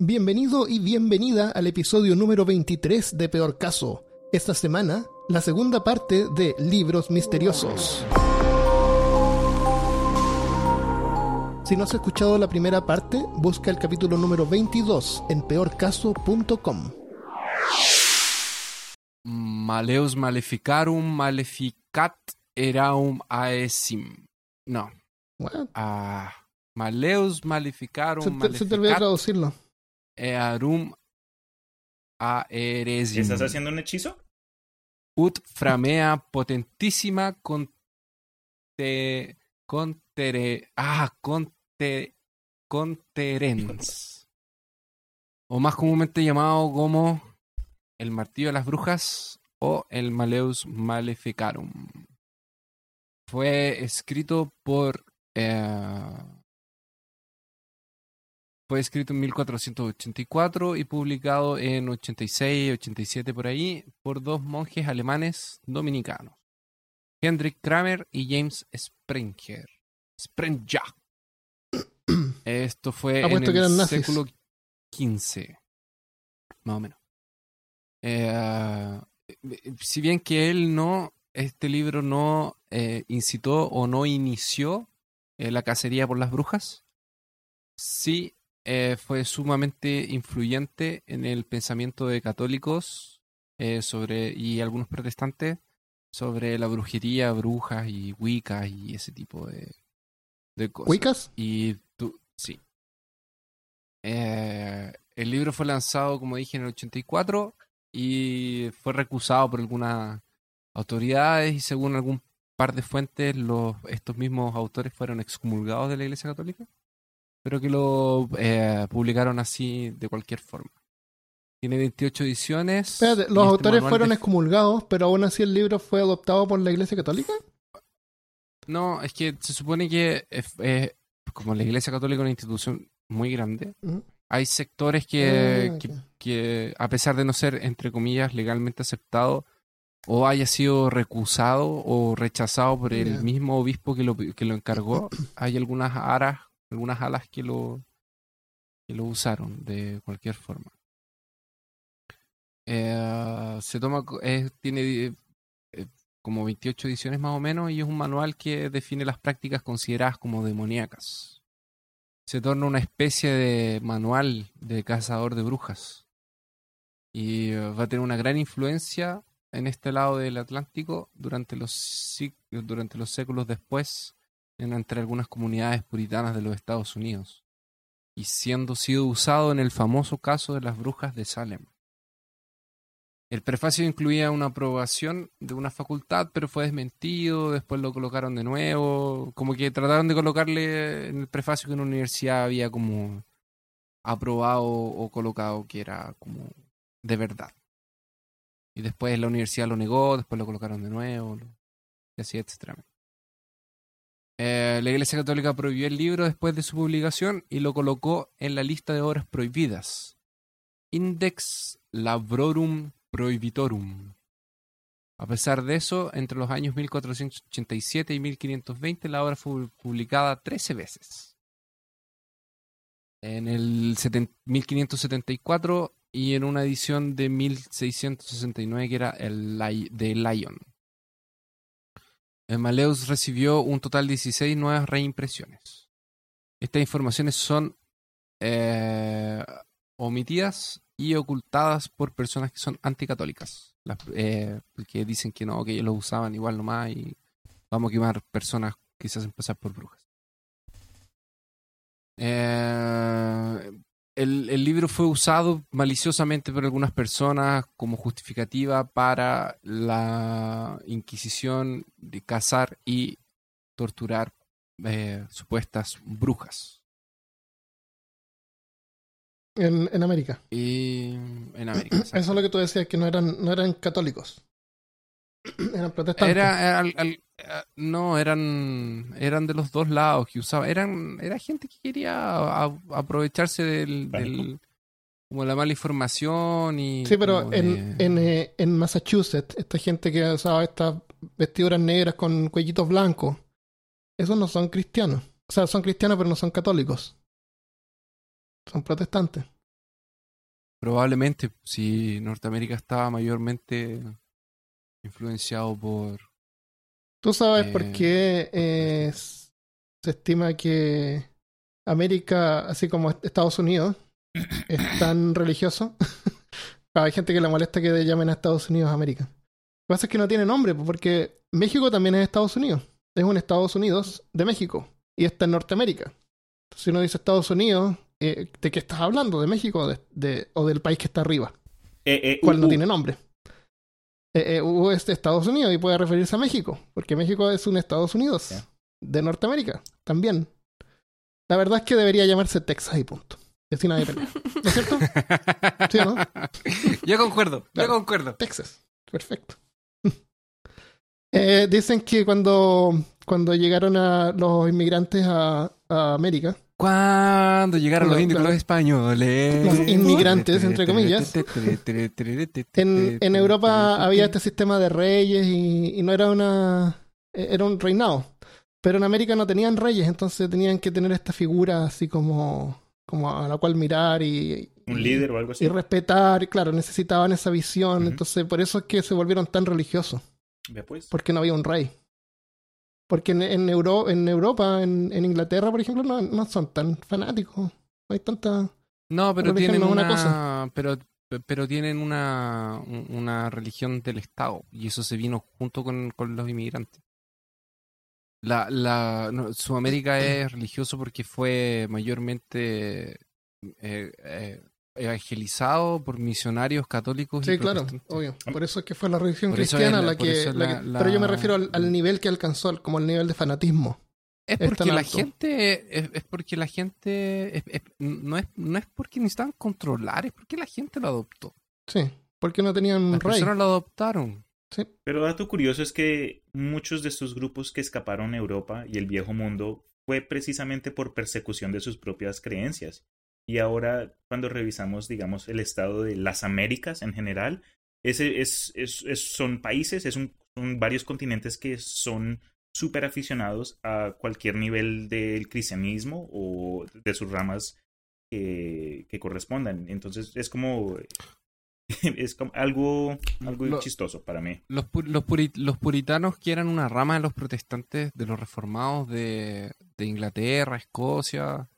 Bienvenido y bienvenida al episodio número 23 de Peor Caso. Esta semana, la segunda parte de Libros Misteriosos. Si no has escuchado la primera parte, busca el capítulo número 22 en peorcaso.com. Maleus maleficarum maleficat eraum aesim. No. What? Ah, maleus maleficarum Se te, se te olvidó maleficat traducirlo. Earum aeresim. ¿Estás haciendo un hechizo? Ut framea potentissima conte, contere, ah, conte, conterens. O más comúnmente llamado como el martillo de las brujas o el Maleus Maleficarum. Fue escrito por. eh, fue escrito en 1484 y publicado en 86, 87 por ahí por dos monjes alemanes dominicanos, Hendrik Kramer y James Sprenger. Sprenger. Esto fue en Apuesto el nazis. século XV, más o menos. Eh, si bien que él no, este libro no eh, incitó o no inició eh, la cacería por las brujas, sí eh, fue sumamente influyente en el pensamiento de católicos eh, sobre y algunos protestantes sobre la brujería, brujas y wiccas y ese tipo de, de cosas. ¿Wicas? Y tú, sí. Eh, el libro fue lanzado, como dije, en el 84 y fue recusado por algunas autoridades y según algún par de fuentes, los, estos mismos autores fueron excomulgados de la Iglesia Católica, pero que lo eh, publicaron así de cualquier forma. Tiene 28 ediciones. Espérate, los este autores fueron de- excomulgados, pero aún así el libro fue adoptado por la Iglesia Católica. No, es que se supone que es- es- como la Iglesia Católica es una institución muy grande, hay sectores que, Ah, que, que, a pesar de no ser, entre comillas, legalmente aceptado, o haya sido recusado o rechazado por el mismo obispo que lo, que lo encargó, hay algunas aras, algunas alas que lo, que lo usaron de cualquier forma. Eh, se toma, tiene eh, como 28 ediciones más o menos y es un manual que define las prácticas consideradas como demoníacas. Se torna una especie de manual de cazador de brujas y eh, va a tener una gran influencia en este lado del Atlántico durante los, durante los séculos después entre algunas comunidades puritanas de los Estados Unidos y siendo sido usado en el famoso caso de las brujas de Salem. El prefacio incluía una aprobación de una facultad, pero fue desmentido, después lo colocaron de nuevo, como que trataron de colocarle en el prefacio que una universidad había como aprobado o colocado que era como de verdad. Y después la universidad lo negó, después lo colocaron de nuevo, y así, etcétera. Eh, la Iglesia Católica prohibió el libro después de su publicación y lo colocó en la lista de obras prohibidas. Index Labrorum Prohibitorum. A pesar de eso, entre los años 1487 y 1520 la obra fue publicada 13 veces. En el seten- 1574 y en una edición de 1669 que era el de Lion. El Maleus recibió un total de 16 nuevas reimpresiones. Estas informaciones son eh, omitidas y ocultadas por personas que son anticatólicas, eh, que dicen que no, que ellos lo usaban igual nomás y vamos a quemar personas que se hacen pasar por brujas. Eh, el, el libro fue usado maliciosamente por algunas personas como justificativa para la Inquisición de cazar y torturar eh, supuestas brujas. En, en América. Y en América. Eso es lo que tú decías, que no eran, no eran católicos. eran protestantes. Era, era al- al- no, eran, eran de los dos lados que usaba. Eran, era gente que quería a- aprovecharse del, como la mala información y Sí, pero en, de- en, eh, en Massachusetts, esta gente que usaba estas vestiduras negras con cuellitos blancos, esos no son cristianos. O sea, son cristianos, pero no son católicos. Son protestantes. Probablemente si Norteamérica estaba mayormente influenciado por... ¿Tú sabes por Eh, qué eh, se estima que América, así como Estados Unidos, es tan religioso? Hay gente que le molesta que llamen a Estados Unidos América. Lo que pasa es que no tiene nombre, porque México también es Estados Unidos. Es un Estados Unidos de México y está en Norteamérica. Si uno dice Estados Unidos, eh, ¿de qué estás hablando? ¿De México o, de- de- o del país que está arriba? Eh, eh, cual uh, no uh, tiene nombre. Eh, eh, U es de Estados Unidos y puede referirse a México, porque México es un Estados Unidos de Norteamérica también. La verdad es que debería llamarse Texas y punto. Y así nadie pelea. ¿No es cierto? ¿Sí o no? yo concuerdo, yo concuerdo. Texas. Perfecto. Eh, dicen que cuando, cuando llegaron a los inmigrantes a, a América, Cuando llegaron los indios, los españoles. Los inmigrantes, entre comillas. en, en Europa había este sistema de reyes y, y no era una. era un reinado. Pero en América no tenían reyes, entonces tenían que tener esta figura así como, como a la cual mirar y, un líder o algo así. y respetar. Y claro, necesitaban esa visión. Entonces, por eso es que se volvieron tan religiosos, Ve pues. porque no había un rey. Porque en, en, Euro- en Europa, en, en Inglaterra, por ejemplo, no, no son tan fanáticos. No hay tanta. No, pero tienen una, una cosa. pero pero tienen una un- una religión del Estado y eso se vino junto con, con los inmigrantes. La la no, Sudamérica es religioso porque fue mayormente eh, eh, evangelizado por misionarios católicos y Sí, claro, obvio. Por eso es que fue la religión Por cristiana la- que. eso es la la- que- la- Pero yo me refiero al, al nivel que alcanzó, como el nivel de fanatismo. Es porque la gente es, es porque la gente es- es- no es no es porque necesitaban controlar, es porque la gente lo adoptó. Sí, porque no tenían Las rey. personas lo adoptaron. Sí. Pero dato curioso es que muchos de estos grupos que escaparon a Europa y el viejo mundo fue precisamente por persecución de sus propias creencias. Y ahora, cuando revisamos, digamos, el estado de las Américas en general, ese es, es- es- son países, es un- son varios continentes que son súper aficionados a cualquier nivel del cristianismo o de sus ramas que, que correspondan. Entonces, es como, es como algo, algo chistoso para mí. Los, pu- los, puri- los puritanos, que eran una rama de los protestantes, de los reformados de, de Inglaterra, Escocia,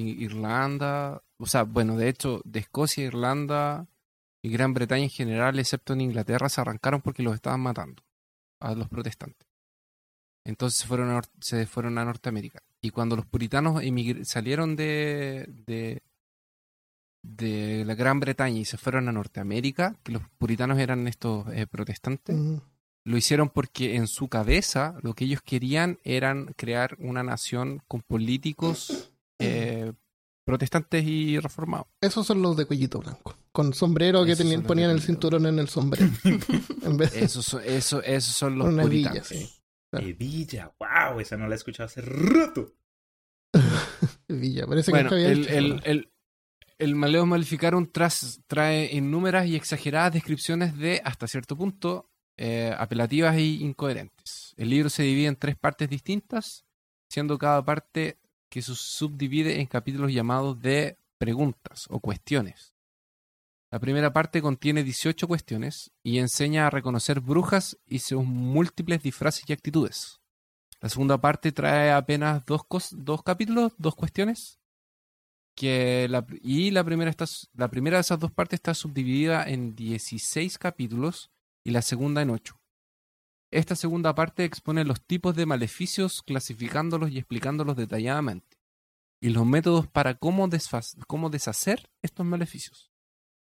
Irlanda, o sea, bueno, de hecho, de Escocia, Irlanda y Gran Bretaña en general, excepto en Inglaterra, se arrancaron porque los estaban matando a los protestantes. Entonces se fueron a, se fueron a Norteamérica. Y cuando los puritanos salieron de, de, de la Gran Bretaña y se fueron a Norteamérica, que los puritanos eran estos eh, protestantes, lo hicieron porque en su cabeza lo que ellos querían eran crear una nación con políticos eh, protestantes y reformados. Esos son los de cuellito blanco. Con sombrero que tenían, ponían el cinturón en el sombrero. en vez de Esos son, eso, esos son los una sí. Claro. Hebilla, wow, esa no la he escuchado hace rato. Hebilla, parece Bueno, que el, el, eso. el, el Maleus Maleficarum tras- trae innúmeras y exageradas descripciones de, hasta cierto punto, eh, apelativas e incoherentes. El libro se divide en tres partes distintas, siendo cada parte que se subdivide en capítulos llamados de preguntas o cuestiones. La primera parte contiene 18 cuestiones y enseña a reconocer brujas y sus múltiples disfraces y actitudes. La segunda parte trae apenas dos, dos capítulos, dos cuestiones. Que la, y la primera, está, la primera de esas dos partes está subdividida en 16 capítulos y la segunda en 8. Esta segunda parte expone los tipos de maleficios, clasificándolos y explicándolos detalladamente. Y los métodos para cómo, deshacer estos maleficios.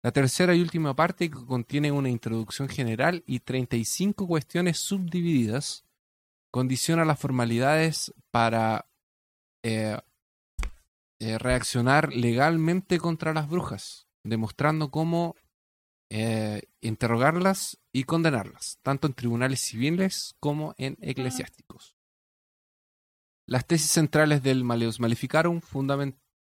La tercera y última parte contiene una introducción general y 35 cuestiones subdivididas condiciona las formalidades para eh, eh, reaccionar legalmente contra las brujas, demostrando cómo eh, interrogarlas y condenarlas, tanto en tribunales civiles como en eclesiásticos. Las tesis centrales del Maleus Maleficarum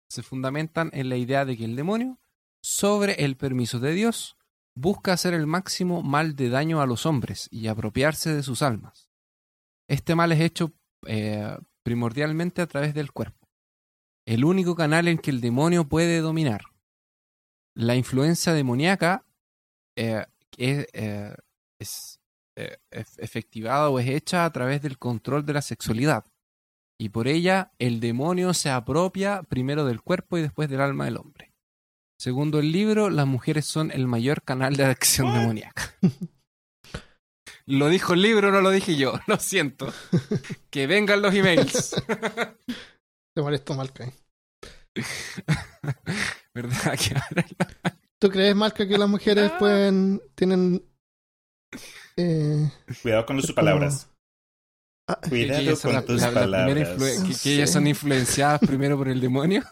se fundamentan en la idea de que el demonio, sobre el permiso de Dios, busca hacer el máximo mal de daño a los hombres y apropiarse de sus almas. Este mal es hecho eh, primordialmente a través del cuerpo, el único canal en que el demonio puede dominar. la influencia demoníaca eh, es, eh, es eh, ef- efectivada o es hecha a través del control de la sexualidad. Y por ella el demonio se apropia primero del cuerpo y después del alma del hombre. Segundo el libro, las mujeres son el mayor canal de acción demoníaca. Lo dijo el libro, no lo dije yo. Lo siento. Que vengan los emails. Te molesto, Malca. ¿Verdad? Que ahora ¿Tú crees, Malca, que las mujeres pueden. tienen. Eh, Cuidado con sus como- palabras. ah, que Cuidado con la- tus la- palabras. que- ellas son influenciadas primero por el demonio.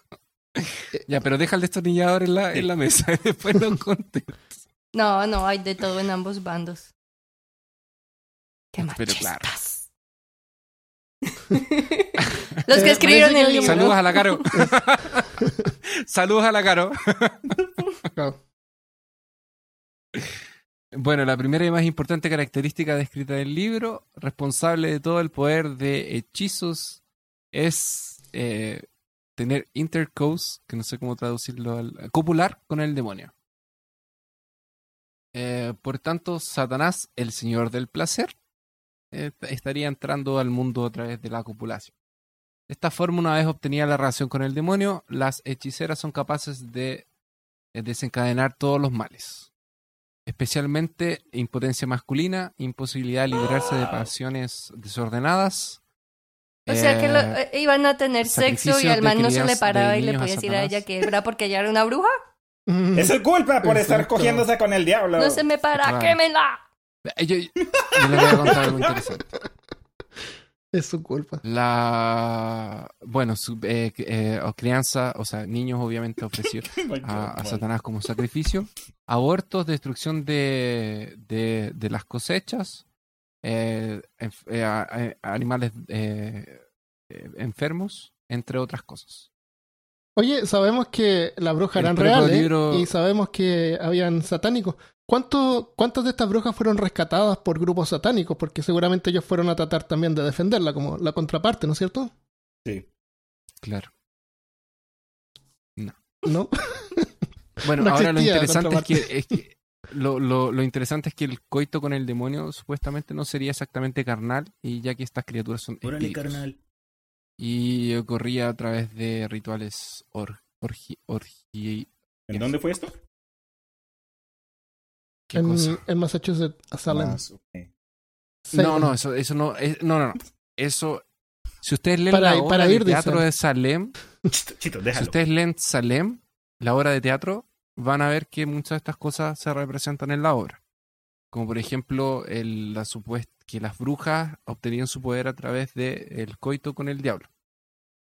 ya, pero deja el destornillador en la, en la mesa y después lo conté. No, no, hay de todo en ambos bandos. Qué Pero claro. Los que escribieron el libro. Saludos a la Caro. Saludos a la Caro. Bueno, la primera y más importante característica descrita del libro, responsable de todo el poder de hechizos, es eh, tener intercourse, que no sé cómo traducirlo, al, copular con el demonio. Eh, por tanto, Satanás, el señor del placer, eh, estaría entrando al mundo a través de la copulación. De esta forma, una vez obtenida la relación con el demonio, las hechiceras son capaces de eh, desencadenar todos los males especialmente impotencia masculina, imposibilidad de liberarse de pasiones desordenadas. O sea que lo- eh, eh, iban a tener sexo y al man no se le paraba y le podía decir a ella que era porque ella era una bruja. Mm, Es su culpa por estar cogiéndose con el diablo. No se me para, Claro. quémela. eh, yo, yo les voy a contar algo interesante. Es su culpa. La bueno, su, eh, eh, o crianza, o sea, niños obviamente God, a. Satanás como sacrificio, abortos, destrucción de, de, de las cosechas, eh, enf- eh, a- a- animales enfermos, entre otras cosas. Oye, sabemos que las brujas El eran reales libro- y sabemos que habían satánicos. ¿Cuánto, ¿Cuántas de estas brujas fueron rescatadas por grupos satánicos? Porque seguramente ellos fueron a tratar también de defenderla, como la contraparte, ¿no es cierto? Sí. Claro. ¿No? Bueno, No ahora lo interesante es que, contraparte. es que lo, lo, lo interesante es que el coito con el demonio supuestamente no sería exactamente carnal, y ya que estas criaturas son Órale, carnal. Y ocurría a través de rituales or, orgi, orgi- ¿En dónde fue esto? ¿Qué En, cosa? en Massachusetts, a Salem. No, no, eso, eso no, es- no, no, no. Eso, si ustedes leen Para- la obra para de teatro dicen. de Salem, Chito, chito, si ustedes leen Salem, la obra de teatro, van a ver que muchas de estas cosas se representan en la obra. Como por ejemplo, el, la supuesta que las brujas obtenían su poder a través del el coito con el diablo.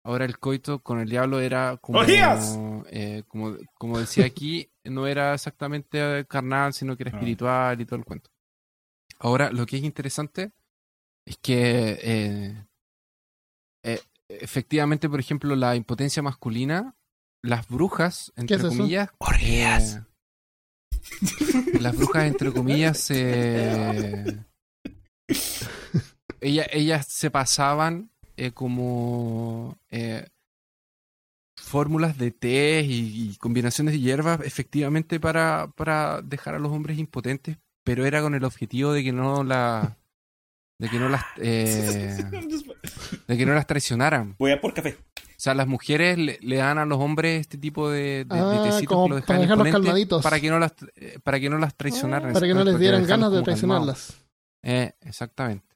Ahora el coito con el diablo era como, ¡Orgías! eh, como, como decía aquí, no era exactamente carnal, sino que era Ah. espiritual y todo el cuento. Ahora, lo que es interesante es que eh, eh, efectivamente, por ejemplo, la impotencia masculina, las brujas, entre es eso? comillas, eh, las brujas, entre comillas, eh, ella- ellas se pasaban eh, como eh, fórmulas de té y, y combinaciones de hierbas efectivamente para, para dejar a los hombres impotentes, pero era con el objetivo de que no la de que no las eh, de que no las traicionaran. Voy a por café. O sea, las mujeres le, le dan a los hombres este tipo de, de, de Ah, tecitos que los para dejaban dejarlos calmaditos. para que no las eh, para que no las traicionaran. Para que no les dieran ganas de traicionarlas. Eh, exactamente.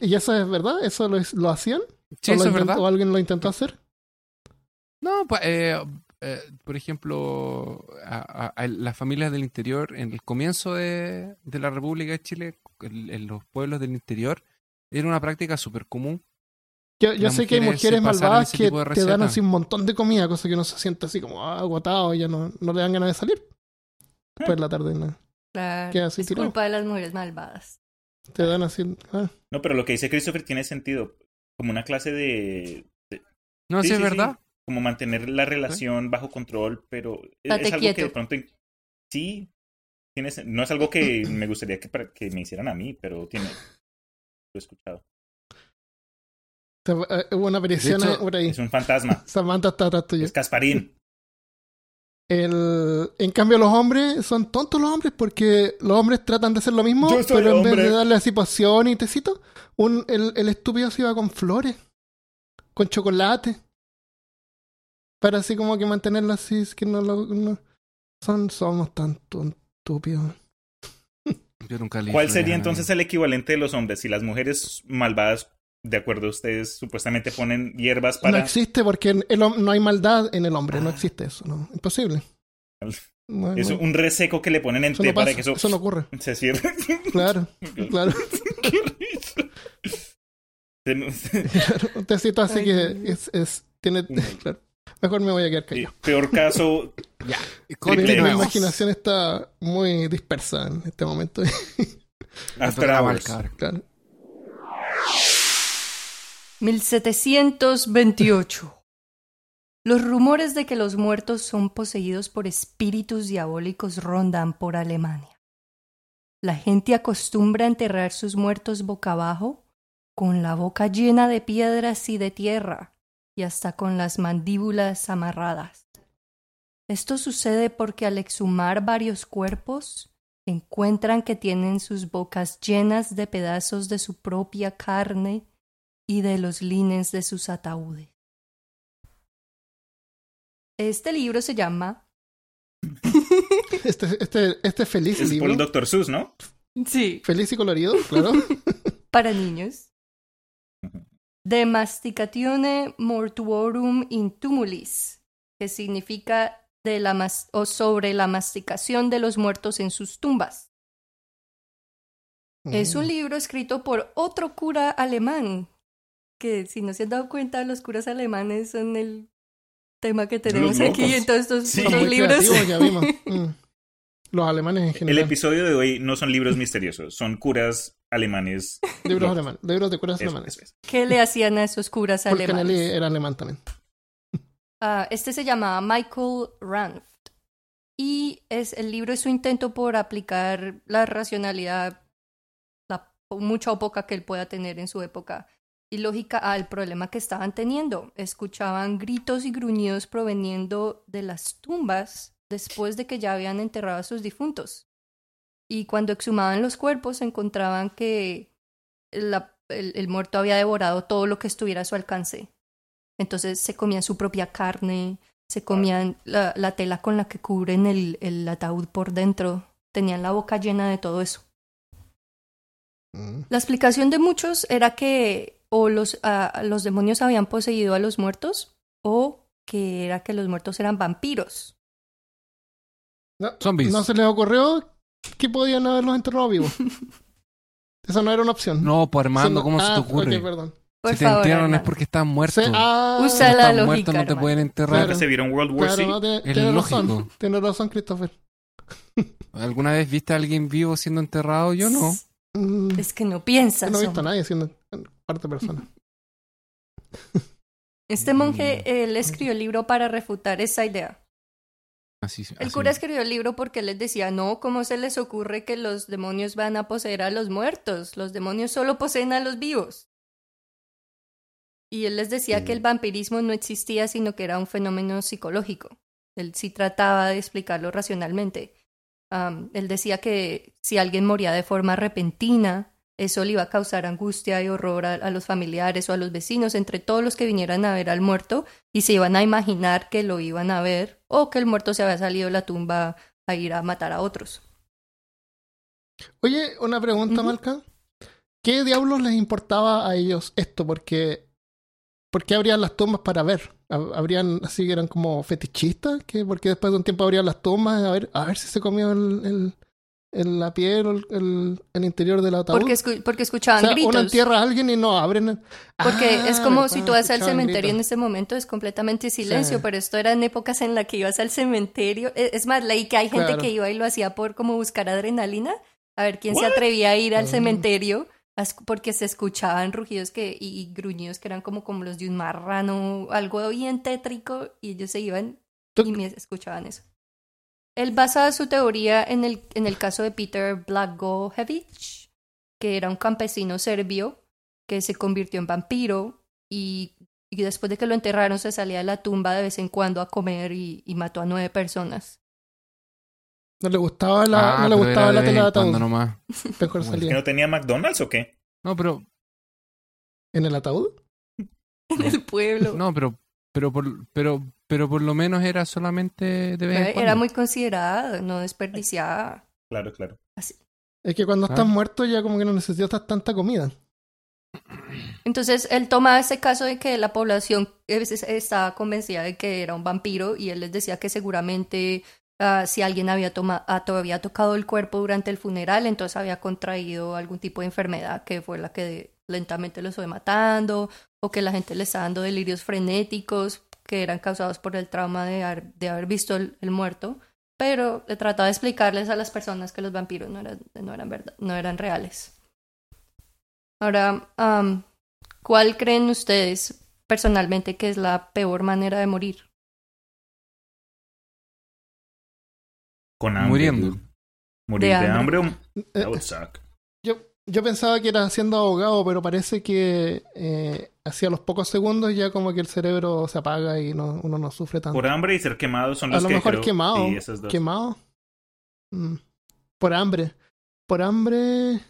¿Y eso es verdad? ¿Eso lo, lo hacían? Sí, ¿O, eso lo es verdad. ¿O alguien lo intentó hacer? No, pues, eh, eh, por ejemplo, a, a- a las familias del interior, en el comienzo de, de la República de Chile, en, en los pueblos del interior, era una práctica súper común. Yo, yo sé que hay mujeres malvadas que te dan así un montón de comida, cosa que uno se siente así como ah, agotado y ya no, no le dan ganas de salir. Después de la tarde ¿no? Claro, es tirado. culpa de las mujeres malvadas. Te dan así. ah. No, pero lo que dice Christopher tiene sentido. Como una clase de. de- No, Sí, sí, es sí, sí. verdad. como mantener la relación bajo control, pero es, algo quieto. que de pronto. Sí. Tiene, sen- no es algo que me gustaría que, me hicieran a mí, pero tiene. Lo he escuchado. Eh, hubo una aparición hecho, por ahí. Es un fantasma. Samantha está atrás tuyo. Es Casparín. El, en cambio, los hombres son tontos los hombres porque los hombres tratan de hacer lo mismo, pero en vez de darle así poción y tecito, un, el, el estúpido se iba con flores, con chocolate, para así como que mantenerlo así, es que no lo... no- son, somos tan estúpidos. Yo nunca ¿Cuál sería entonces el equivalente de los hombres? Si las mujeres malvadas, de acuerdo a ustedes, supuestamente ponen hierbas No para... existe porque el no hay maldad en el hombre, no existe eso, no, imposible. No, Eso, no, un reseco que le ponen en eso té no para pasa, que eso, eso no ocurre. se cierre. Claro, claro. Un tecito así Ay, que es, es tiene claro. Mejor me voy a quedar callado. Peor caso, Ya. Mi, mi imaginación está muy dispersa en este momento. Hours. marcar. claro. 1728. Los rumores de que los muertos son poseídos por espíritus diabólicos rondan por Alemania. La gente acostumbra enterrar sus muertos boca abajo, con la boca llena de piedras y de tierra, y hasta con las mandíbulas amarradas. Esto sucede porque al exhumar varios cuerpos, encuentran que tienen sus bocas llenas de pedazos de su propia carne y de los lines de sus ataúdes. Este libro se llama Este, este, este feliz Es por el Dr. Seuss, ¿no? Sí, feliz y colorido, claro. para niños. De Masticatione Mortuorum in Tumulis, que significa de la mas- o sobre la masticación de los muertos en sus tumbas. Es un Mm. libro escrito por otro cura alemán, que si no se han dado cuenta, los curas alemanes son el tema que tenemos Los aquí en todos estos Sí. Muy libros. ya vimos. Mm. Los alemanes en El general. episodio de hoy no son libros misteriosos, son curas alemanes. Libros alemanes. Libros de curas Eso, alemanes. eso, eso. ¿Qué le hacían a esos curas Porque Nelly alemanes? era alemán también. Ah, este se llamaba Michael Ranft. Y es, el libro es su intento por aplicar la racionalidad, la mucha o poca que él pueda tener en su época, y lógica al problema que estaban teniendo. Escuchaban gritos y gruñidos proveniendo de las tumbas después de que ya habían enterrado a sus difuntos. Y cuando exhumaban los cuerpos encontraban que la- el- el muerto había devorado todo lo que estuviera a su alcance. Entonces se comían su propia carne, se comían la, la tela con la que cubren el, el ataúd por dentro, tenían la boca llena de todo eso. Mm. La explicación de muchos era que o los, ah, los demonios habían poseído a los muertos o que era que los muertos eran vampiros. No, Zombies. ¿No se les ocurrió que podían haberlos enterrado vivos? Esa no era una opción. No, pues Armando, no- ¿cómo se ah, te ocurre? ok, perdón. Por si te favor, entierran es porque están muertos. Se- ah, Usa Si la están lógica, muertos no te pueden enterrar. Claro. Se vieron World War Claro, Z. no, Es razón. lógico. Tiene razón, Christopher. ¿Alguna vez viste a alguien vivo siendo enterrado? Yo no. Es que no piensas. no he visto a nadie siendo parte persona. Este monje, él escribió el libro para refutar esa idea. Así, El cura escribió el libro porque les decía, no, ¿cómo se les ocurre que los demonios van a poseer a los muertos? Los demonios solo poseen a los vivos. Y él les decía que el vampirismo no existía, sino que era un fenómeno psicológico. Él sí trataba de explicarlo racionalmente. Él decía que si alguien moría de forma repentina, eso le iba a causar angustia y horror a, a los familiares o a los vecinos, entre todos los que vinieran a ver al muerto, y se iban a imaginar que lo iban a ver o que el muerto se había salido de la tumba a ir a matar a otros. Oye, una pregunta, Ujú. Malca. ¿Qué diablos les importaba a ellos esto? Porque ¿Por qué abrían las tumbas para ver? Hab- ¿Habrían así que eran como fetichistas? que Porque después de un tiempo abrían las tumbas a ver, a ver si se comió el, el- el- la piel o el, el- el interior del ataúd. Porque, escu- porque o escuchaban sea, gritos. uno entierra a alguien y no abren. Porque Ah, es como si tú vas al cementerio en ese momento es completamente silencio, Sí. pero esto eran épocas en las que ibas al cementerio. E- Es más, leí que hay gente Claro. que iba y lo hacía por como buscar adrenalina, a ver quién se atrevía a ir al Mm. cementerio, porque se escuchaban rugidos que, y, y gruñidos que eran como, como los de un marrano, algo bien tétrico, y ellos se iban y me escuchaban eso. Él basa su teoría en el, en el caso de Peter Blagojevich, que era un campesino serbio que se convirtió en vampiro y y después de que lo enterraron se salía de la tumba de vez en cuando a comer y, y mató a nueve personas. No le gustaba la, Ah, no le pero gustaba la de tela de ataúd. nomás. Mejor ¿Es que no tenía McDonald's o qué? No, pero ¿En el ataúd? En el pueblo. no, pero pero por pero pero por lo menos era solamente de vez en Era cuando. muy considerada, no desperdiciaba. Claro, claro. Es que cuando Ah. estás muerto ya como que no necesitas tanta comida. Entonces él toma ese caso de que la población es- es- estaba convencida de que era un vampiro y él les decía que seguramente ah, si alguien había toma- ah, todavía tocado el cuerpo durante el funeral, entonces había contraído algún tipo de enfermedad que fue la que lentamente los fue matando o que la gente le estaba dando delirios frenéticos que eran causados por el trauma de haber, de haber visto el, el muerto. Pero le trataba de explicarles a las personas que los vampiros no eran, no eran, verdad, no eran reales. Ahora, am, ¿cuál creen ustedes personalmente que es la peor manera de morir? Con hambre. Muriendo. Morir De de hambre. hambre. o- Eh, That would suck. Yo, pensaba que era siendo abogado, pero parece que eh, hacia los pocos segundos ya como que el cerebro se apaga y no, uno no sufre tanto. Por hambre y ser quemado son A los lo que mejor creo- quemado. Sí, esas dos. ¿Quemado? Mm. Por hambre. Por hambre...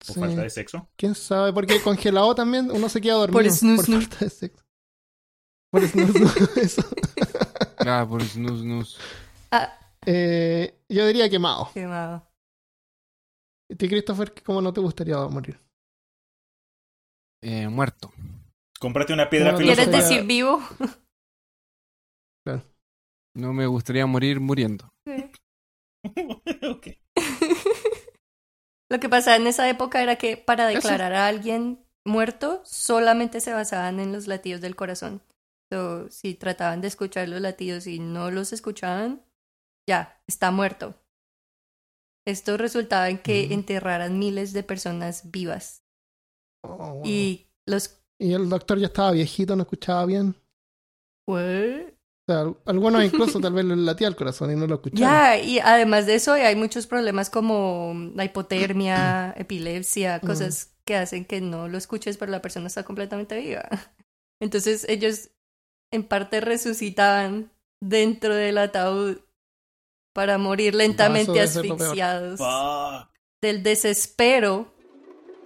Sí. falta de sexo. ¿Quién sabe? Porque congelado también uno se queda dormido. Por snus, snus. falta de sexo. Por snus, snus, eso. Claro, por snus, snus. Ah, Eh, yo diría quemado. quemado. ¿Y ti, Christopher, cómo no te gustaría morir? Eh, muerto. Cómprate una piedra No, ¿Quieres decir vivo? No me gustaría morir muriendo. Ok. Lo que pasaba en esa época era que para Eso. declarar a alguien muerto solamente se basaban en los latidos del corazón. So, si trataban de escuchar los latidos y no los escuchaban, ya, está muerto. Esto resultaba en que enterraran miles de personas vivas. Oh, wow. Y los... Y el doctor ya estaba viejito, no escuchaba bien. ¿What? O sea, algunos incluso tal vez le latía el corazón y no lo escuchaban. Ya, y además de eso hay muchos problemas como la hipotermia, epilepsia, Mm. cosas que hacen que no lo escuches, pero la persona está completamente viva. Entonces ellos en parte resucitaban dentro del ataúd para morir lentamente asfixiados Fuck. del desespero.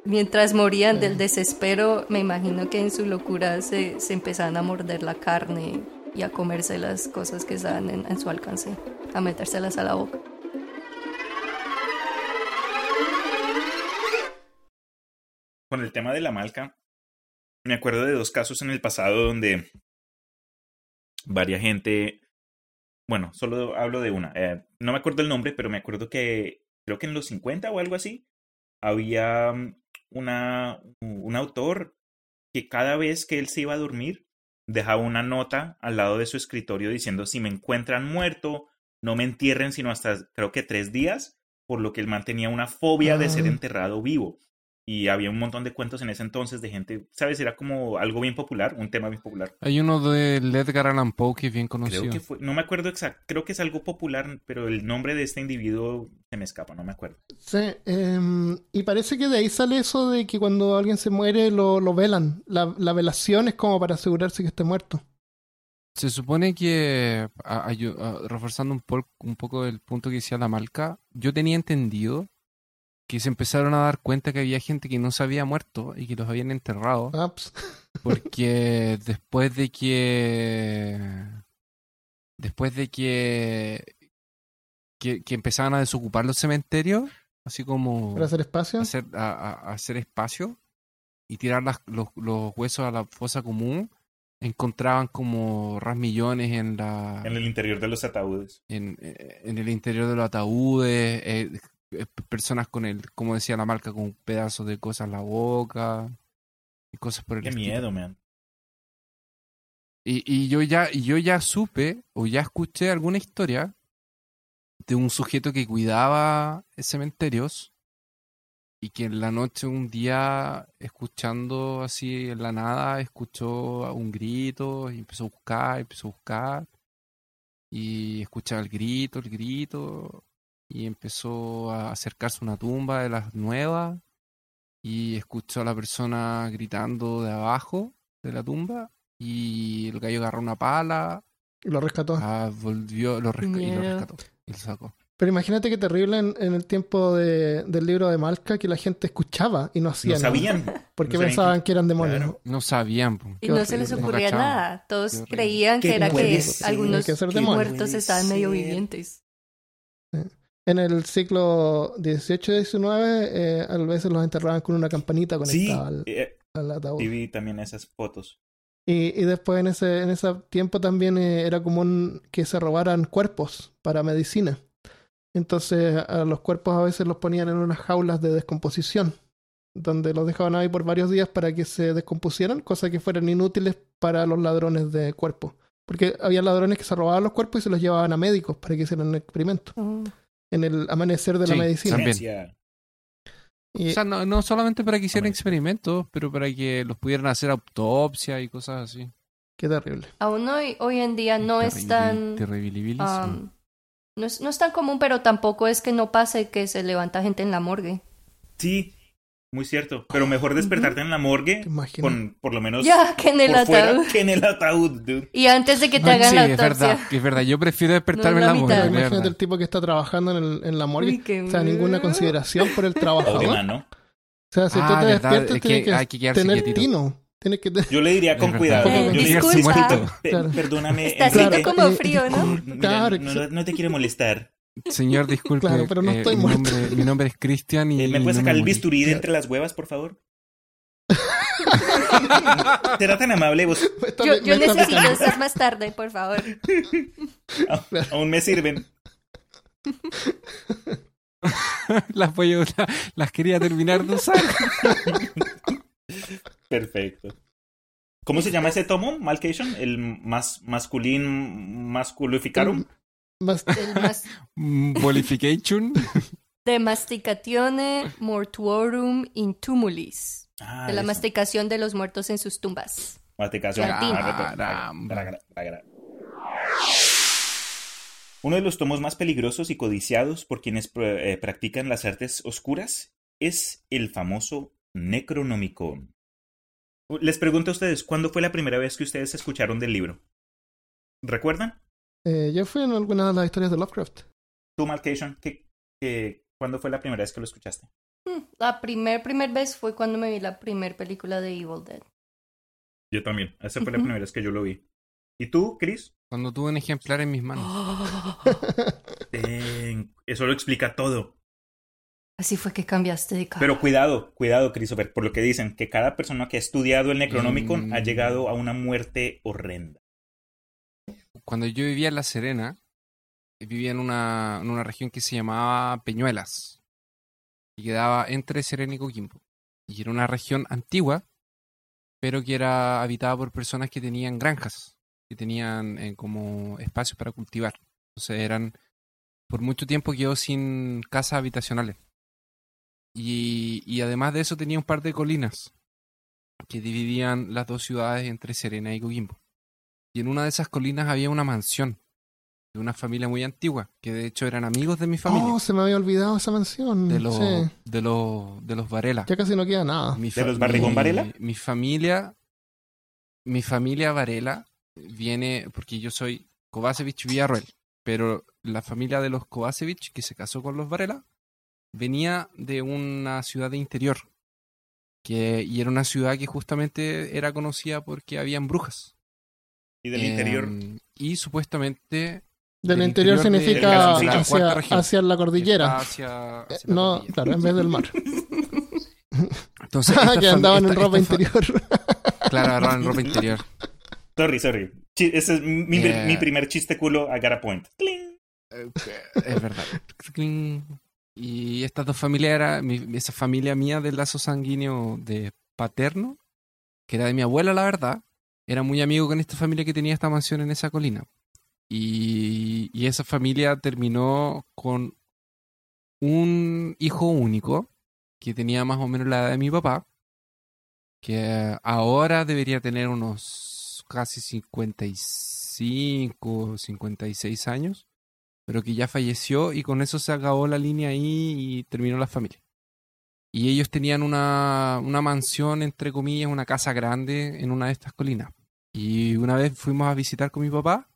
Mientras morían Sí. del desespero, me imagino que en su locura se, se empezaban a morder la carne y a comerse las cosas que estaban en, en su alcance, a metérselas a la boca. Con el tema de la malca, me acuerdo de dos casos en el pasado donde varia gente, bueno, solo hablo de una, eh, no me acuerdo el nombre, pero me acuerdo que creo que en los 50 o algo así, había mm, una, un autor que cada vez que él se iba a dormir, dejaba una nota al lado de su escritorio diciendo, si me encuentran muerto, no me entierren sino hasta creo que tres días, por lo que él mantenía una fobia de ser Ah. enterrado vivo. Y había un montón de cuentos en ese entonces de gente, ¿sabes? Era como algo bien popular, un tema bien popular. Hay uno de Edgar Allan Poe que es bien conocido. Creo que fue, no me acuerdo exacto, creo que es algo popular, pero el nombre de este individuo se me escapa, no me acuerdo. Sí, em, y parece que de ahí sale eso de que cuando alguien se muere lo, lo velan. La, la velación es como para asegurarse que esté muerto. Se supone que, a- ayu- a- reforzando un, po- un poco el punto que decía la Malca, yo tenía entendido que se empezaron a dar cuenta que había gente que no se había muerto y que los habían enterrado, Ah, pues, porque después de que... Después de que... Que, que empezaban a desocupar los cementerios, así como para hacer espacio. hacer, a, a- a hacer espacio y tirar las- los, los huesos a la fosa común, encontraban como rasmillones en la En el interior de los ataúdes. en, eh, en el interior de los ataúdes, eh, personas con el, como decía la marca, con pedazos de cosas en la boca y cosas por el Qué estilo. miedo, man. Y, y yo ya, y yo ya supe o ya escuché alguna historia de un sujeto que cuidaba cementerios y que en la noche un día escuchando así en la nada escuchó un grito y empezó a buscar, empezó a buscar y escuchaba el grito, el grito y empezó a acercarse a una tumba de las nuevas y escuchó a la persona gritando de abajo de la tumba y el gallo agarró una pala, Y lo rescató. ah, volvió, lo resca- y lo rescató y lo sacó. Pero imagínate qué terrible en, en el tiempo de- del libro de Malca que la gente escuchaba y no hacía No nada. sabían. Porque no sabían pensaban que eran demonios. Claro. No sabían. po. Y Qué no se les. No ocurría nada. Todos creían que ¿Qué era que ser? algunos Que ser ¿Qué demonio. muertos estaban medio vivientes. En el siglo XVIII y XIX, eh, a veces los enterraban con una campanita Sí, conectada al, eh, al ataúd. sí vi también esas fotos. Y, y después en ese, en ese tiempo también eh, era común que se robaran cuerpos para medicina. Entonces a los cuerpos a veces los ponían en unas jaulas de descomposición, donde los dejaban ahí por varios días para que se descompusieran, cosas que fueran inútiles para los ladrones de cuerpos. Porque había ladrones que se robaban los cuerpos y se los llevaban a médicos para que hicieran experimentos Oh. En el amanecer de Sí, la medicina. También. Y- O sea, no, no solamente para que hicieran experimentos, pero para que los pudieran hacer autopsia y cosas así. qué terrible. Aún hoy, hoy en día no es tan... terribilibilísimo. um, no, es, no es tan común, pero tampoco es que no pase que se levanta gente en la morgue. Sí, muy cierto. Pero mejor despertarte en la morgue Te imagino. con por lo menos Ya, que en el por fuera ataúd. que en el ataúd, dude. Y antes de que te Ah, hagan sí, la es autopsia. verdad, es verdad. Yo prefiero despertarme No en es la la morgue. Imagínate verdad. el tipo que está trabajando en, el- en la morgue. Uy, qué O sea, ninguna consideración por el O de trabajador. mano. O sea, si Ah, tú te verdad, despiertas, es que tienes que, hay que quedarse tener quietito. tino. Tienes que tener... Yo le diría Es con cuidado. Eh, Yo le diría, disculpa. "Disculpa, pe- Claro. perdóname. Está así como frío, ¿no? Mira, Claro, no, no- no te quiero molestar. Señor, disculpe. Claro, pero no eh, estoy mi, nombre, mi nombre es Cristian y. Eh, ¿Me puedes no sacar el bisturí de entre las huevas, por favor? ¿Será tan amable? Vos Está- Yo, necesito más tarde, por favor. aún me sirven. las, voy a- las quería terminar de usar. Perfecto. ¿Cómo se llama ese tomo? Malcation, el más masculín masculificarum. Mas- Mm, Bolification. de masticatione mortuorum in tumulis. Ah, de la eso. masticación de los muertos en sus tumbas. Masticación. Caramba. Uno de los tomos más peligrosos y codiciados por quienes pr- eh, practican las artes oscuras es el famoso Necronomicon. Les pregunto a ustedes, ¿cuándo fue la primera vez que ustedes escucharon del libro? ¿Recuerdan? Eh, yo fui en alguna de las historias de Lovecraft. Tú, Malcation, ¿qué, qué- ¿cuándo fue la primera vez que lo escuchaste? Hmm, La primer, primer vez fue cuando me vi la primer película de Evil Dead. Yo también. Esa fue la primera vez que yo lo vi. ¿Y tú, Chris? Cuando tuve un ejemplar en mis manos. Ten- Eso lo explica todo. Así fue que cambiaste de cara. Pero cuidado, cuidado, Christopher, por lo que dicen, que cada persona que ha estudiado el Necronomicon Mm. ha llegado a una muerte horrenda. Cuando yo vivía en La Serena, vivía en una, en una región que se llamaba Peñuelas. Y quedaba entre Serena y Coquimbo. Y era una región antigua, pero que era habitada por personas que tenían granjas, que tenían eh, como espacios para cultivar. Entonces eran, por mucho tiempo quedó sin casas habitacionales. Y, y además de eso tenía un par de colinas que dividían las dos ciudades entre Serena y Coquimbo. Y en una de esas colinas había una mansión de una familia muy antigua, que de hecho eran amigos de mi familia, Oh, se me había olvidado esa mansión. de los Sí. de los de los Varela. Ya casi no queda nada. Mi ¿De los Barrigón mi- Varela? Mi familia, mi familia Varela viene, porque yo soy Kovacevic Villarroel, pero la familia de los Kovacevic, que se casó con los Varela, venía de una ciudad de interior, que, y era una ciudad que justamente era conocida porque habían brujas. Y del interior, Em, y supuestamente Del del interior, significa de hacia, región. hacia la cordillera. hacia, Eh, hacia la no, cordillera. claro, en vez del mar. Entonces, que andaban en ropa interior. Claro, agarraban ropa interior. sorry, sorry. Ese es mi, Eh. mi primer chiste culo, I got a point. ¡Cling! Eh, Es verdad. Y estas dos familias era mi- esa familia mía del lazo sanguíneo de paterno, que era de mi abuela, la verdad, era muy amigo con esta familia que tenía esta mansión en esa colina. Y, esa familia terminó con un hijo único que tenía más o menos la edad de mi papá, que ahora debería tener unos casi 55, 56 años pero que ya falleció y con eso se acabó la línea ahí y terminó la familia. Y ellos tenían una, una mansión, entre comillas, una casa grande en una de estas colinas. Y una vez fuimos a visitar con mi papá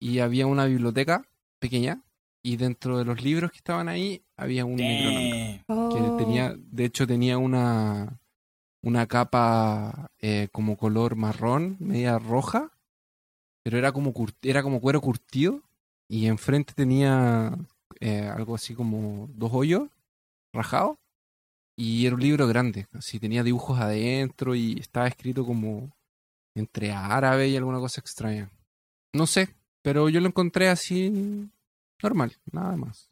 y había una biblioteca pequeña y dentro de los libros que estaban ahí había un Necronomicon Damn. que Oh. tenía, de hecho tenía una una capa eh, como color marrón, media roja, pero era como era como cuero curtido y enfrente tenía eh, algo así como dos hoyos rajados y era un libro grande, así tenía dibujos adentro y estaba escrito como entre árabe y alguna cosa extraña. No sé, pero yo lo encontré así normal, nada más.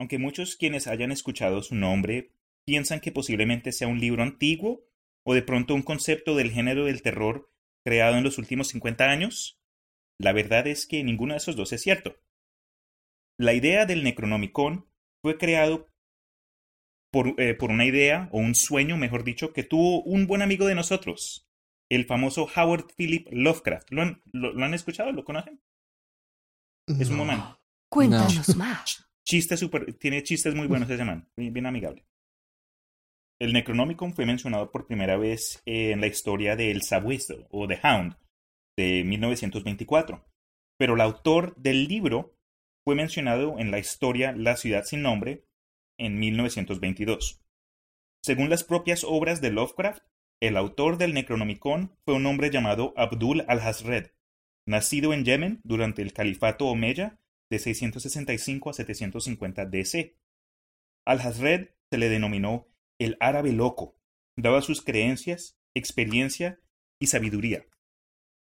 Aunque muchos quienes hayan escuchado su nombre piensan que posiblemente sea un libro antiguo o de pronto un concepto del género del terror creado en los últimos 50 años, la verdad es que ninguno de esos dos es cierto. La idea del Necronomicon fue creado por, eh, por una idea o un sueño, mejor dicho, que tuvo un buen amigo de nosotros, el famoso Howard Philip Lovecraft. ¿Lo han, lo- lo han escuchado? ¿Lo conocen? Es un momento. Cuéntanos más. Chiste super, tiene chistes muy buenos ese man, bien, bien amigable. El Necronomicon fue mencionado por primera vez en la historia de El Sabueso o The Hound de 1924, pero el autor del libro fue mencionado en la historia La ciudad sin nombre en 1922. Según las propias obras de Lovecraft, el autor del Necronomicon fue un hombre llamado Abdul al-Hazred, nacido en Yemen durante el califato Omeya de 665 a 750 DC. Al-Hazred se le denominó el árabe loco, daba sus creencias, experiencia y sabiduría.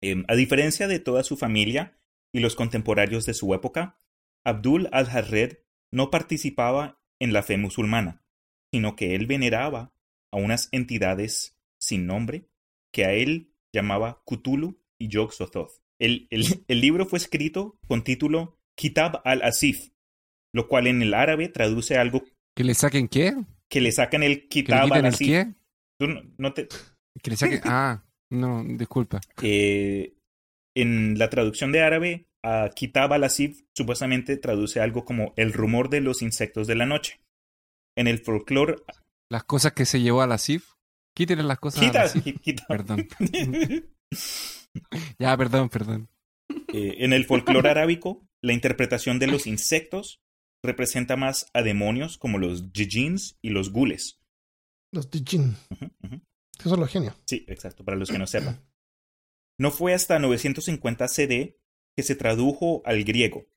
Em, a diferencia de toda su familia y los contemporáneos de su época, Abdul al-Hazred no participaba en la fe musulmana, sino que él veneraba a unas entidades sin nombre que a él llamaba Cthulhu y Yog-Sothoth. El, el- el libro fue escrito con título Kitab al-Asif, lo cual en el árabe traduce algo ¿Que le saquen qué? que le sacan el ¿Que Kitab al-Asif. Tú no- no te- ¿Que le saquen? Ah, no, disculpa. eh, en la traducción de árabe, a Kitab al-Asif supuestamente traduce algo como el rumor de los insectos de la noche. En el folclore, Las cosas que se llevó a la CIF. Quítenle las cosas a la Kitab, CIF. Kitab. Perdón. Ya, perdón, perdón. Eh, en el folclore arábico, la interpretación de los insectos representa más a demonios como los djinns y los gules. Los ujú. Esos son los genios. Sí, exacto, para los que no sepan. No fue hasta 950 CD que se tradujo al griego,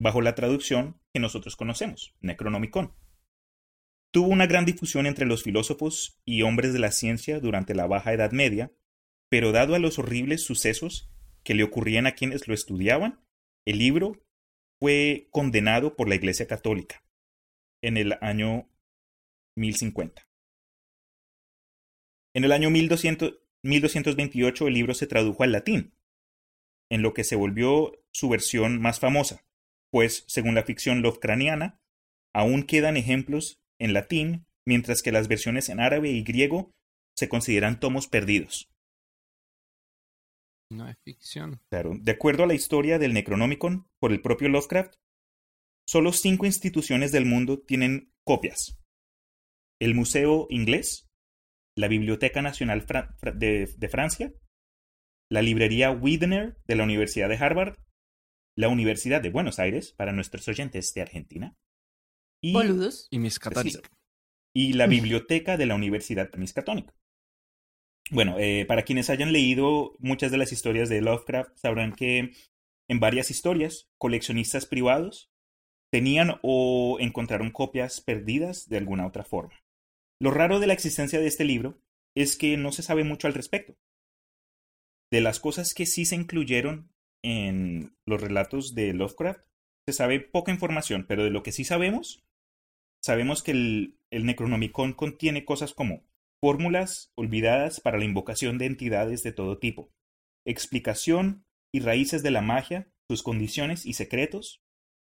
bajo la traducción que nosotros conocemos, Necronomicon. Tuvo una gran difusión entre los filósofos y hombres de la ciencia durante la Baja Edad Media, pero dado a los horribles sucesos que le ocurrían a quienes lo estudiaban, el libro fue condenado por la Iglesia Católica en el año 1050. En el año 1200 1228 el libro se tradujo al latín, en lo que se volvió su versión más famosa, pues, según la ficción Lovecraftiana, aún quedan ejemplos en latín, mientras que las versiones en árabe y griego se consideran tomos perdidos. No es ficción. Claro, de acuerdo a la historia del Necronomicon por el propio Lovecraft, solo cinco instituciones del mundo tienen copias. El Museo Inglés, la Biblioteca Nacional Fra- de, de Francia, la Librería Widener de la Universidad de Harvard, la Universidad de Buenos Aires, para nuestros oyentes de Argentina, y, Boludos. Y y la Biblioteca de la Universidad Miskatonic. Bueno, eh, para quienes hayan leído muchas de las historias de Lovecraft, sabrán que en varias historias, coleccionistas privados tenían o encontraron copias perdidas de alguna otra forma. Lo raro de la existencia de este libro es que no se sabe mucho al respecto. De las cosas que sí se incluyeron en los relatos de Lovecraft, se sabe poca información, pero de lo que sí sabemos, sabemos que el, el Necronomicon contiene cosas como fórmulas olvidadas para la invocación de entidades de todo tipo, explicación y raíces de la magia, sus condiciones y secretos.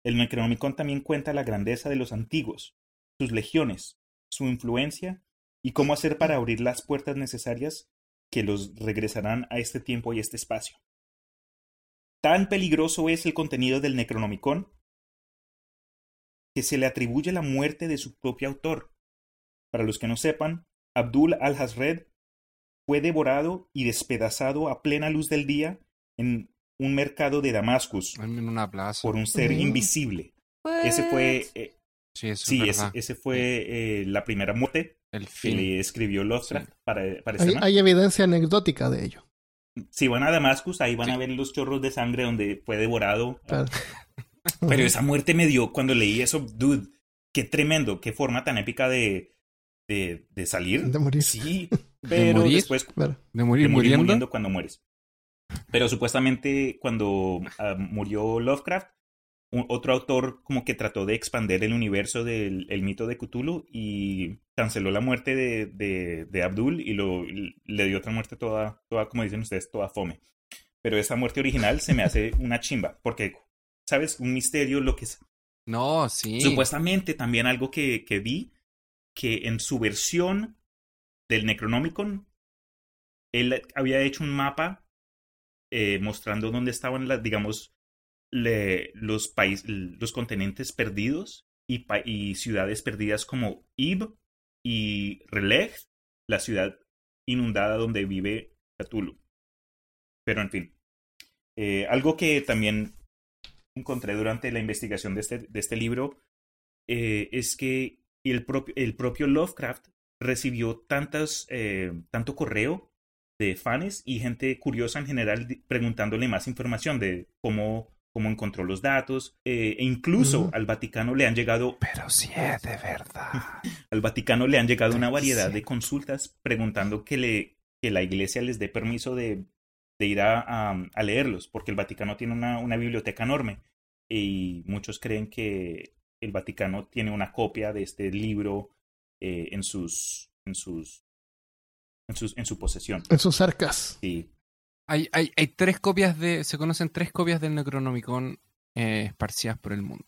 El Necronomicon también cuenta la grandeza de los antiguos, sus legiones, su influencia y cómo hacer para abrir las puertas necesarias que los regresarán a este tiempo y este espacio. Tan peligroso es el contenido del Necronomicon que se le atribuye la muerte de su propio autor. Para los que no sepan, Abdul al-Hazred fue devorado y despedazado a plena luz del día en un mercado de Damascus En una plaza. por un ser Mm. invisible. Ese fue, eh, Sí, eso sí, es ese, fue eh, la primera muerte El que le escribió Lovecraft Sí. para, para Hay, hay evidencia anecdótica de ello. Si van a Damascus, ahí van Sí. a ver los chorros de sangre donde fue devorado. Claro. Pero esa muerte me dio cuando leí eso, dude, qué tremendo, qué forma tan épica de, de, de salir. De morir. Sí, pero morir? después Claro. De morir de morir muriendo. muriendo cuando mueres. Pero supuestamente cuando ah, murió Lovecraft, un- otro autor como que trató de expander el universo del el mito de Cthulhu y canceló la muerte de, de, de Abdul y lo, y le dio otra muerte toda, toda, como dicen ustedes, toda fome. Pero esta muerte original se me hace una chimba, porque, ¿sabes? Un misterio, lo que es. No, sí. Supuestamente también algo que, que vi, que en su versión del Necronomicon, él había hecho un mapa eh, mostrando dónde estaban las, digamos, le- los países, los continentes perdidos y, pa- y ciudades perdidas como Ib y Releg, la ciudad inundada donde vive Cthulhu. Pero en fin, eh, algo que también encontré durante la investigación de este, de este libro eh, es que el propio, el propio Lovecraft recibió tantas, eh, tanto correo de fans y gente curiosa en general preguntándole más información de cómo, cómo encontró los datos eh, e incluso al Vaticano le han llegado Pero sí es de verdad. al Vaticano le han llegado una variedad de consultas preguntando que, le, que la iglesia les dé permiso de, de ir a, a- a leerlos, porque el Vaticano tiene una, una biblioteca enorme y muchos creen que el Vaticano tiene una copia de este libro eh, en sus en sus en sus en su posesión. En sus arcas. Sí, Hay, hay, hay tres copias de. Se conocen tres copias del Necronomicon eh, esparcidas por el mundo.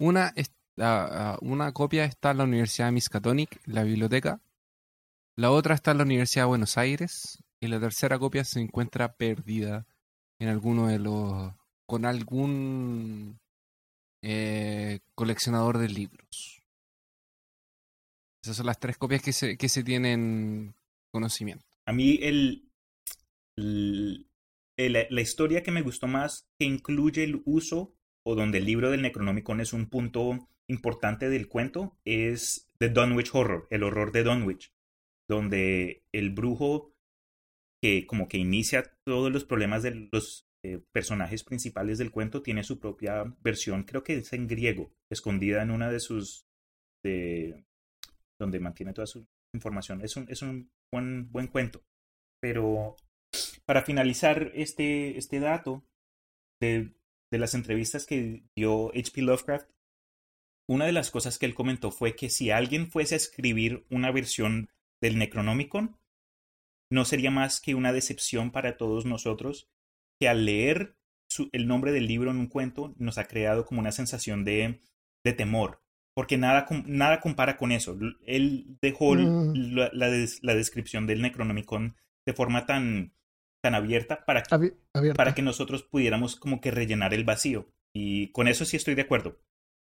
Una, es- ah, ah, una copia está en la Universidad de Miskatonic, la biblioteca. La otra está en la Universidad de Buenos Aires. Y la tercera copia se encuentra perdida en alguno de los. Con algún eh, coleccionador de libros. Esas son las tres copias que se, que se tienen conocimiento. A mí el, el- el- la historia que me gustó más, que incluye el uso o donde el libro del Necronomicon es un punto importante del cuento, es The Dunwich Horror, el horror de Dunwich, donde el brujo que como que inicia todos los problemas de los eh, personajes principales del cuento tiene su propia versión, creo que es en griego, escondida en una de sus... de donde mantiene toda su información. Es un, es un buen, buen cuento. Pero para finalizar este, este dato de, de las entrevistas que dio H.P. Lovecraft, una de las cosas que él comentó fue que si alguien fuese a escribir una versión del Necronomicon, no sería más que una decepción para todos nosotros que al leer su- el nombre del libro en un cuento nos ha creado como una sensación de, de temor, porque nada, nada compara con eso. Él dejó Mm. la, la des- la descripción del Necronomicon de forma tan, tan abierta para, Abi- abierta. para que nosotros pudiéramos como que rellenar el vacío. Y con eso sí estoy de acuerdo.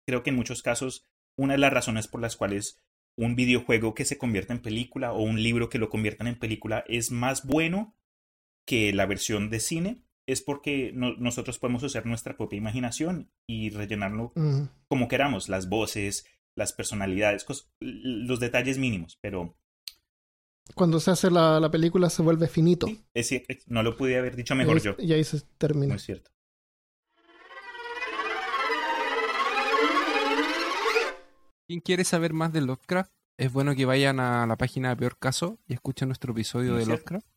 Creo que en muchos casos una de las razones por las cuales un videojuego que se convierta en película o un libro que lo conviertan en película es más bueno que la versión de cine es porque no- nosotros podemos usar nuestra propia imaginación y rellenarlo como queramos, las voces, las personalidades, cos- los detalles mínimos, pero Cuando se hace la, la película se vuelve finito. sí, es cier- no lo pude haber dicho y, mejor ahí, yo. y ahí se termina. Muy cierto. ¿Quién quiere saber más de Lovecraft? Es bueno que vayan a la página de Peor Caso y escuchen nuestro episodio Muy de cierto. Lovecraft.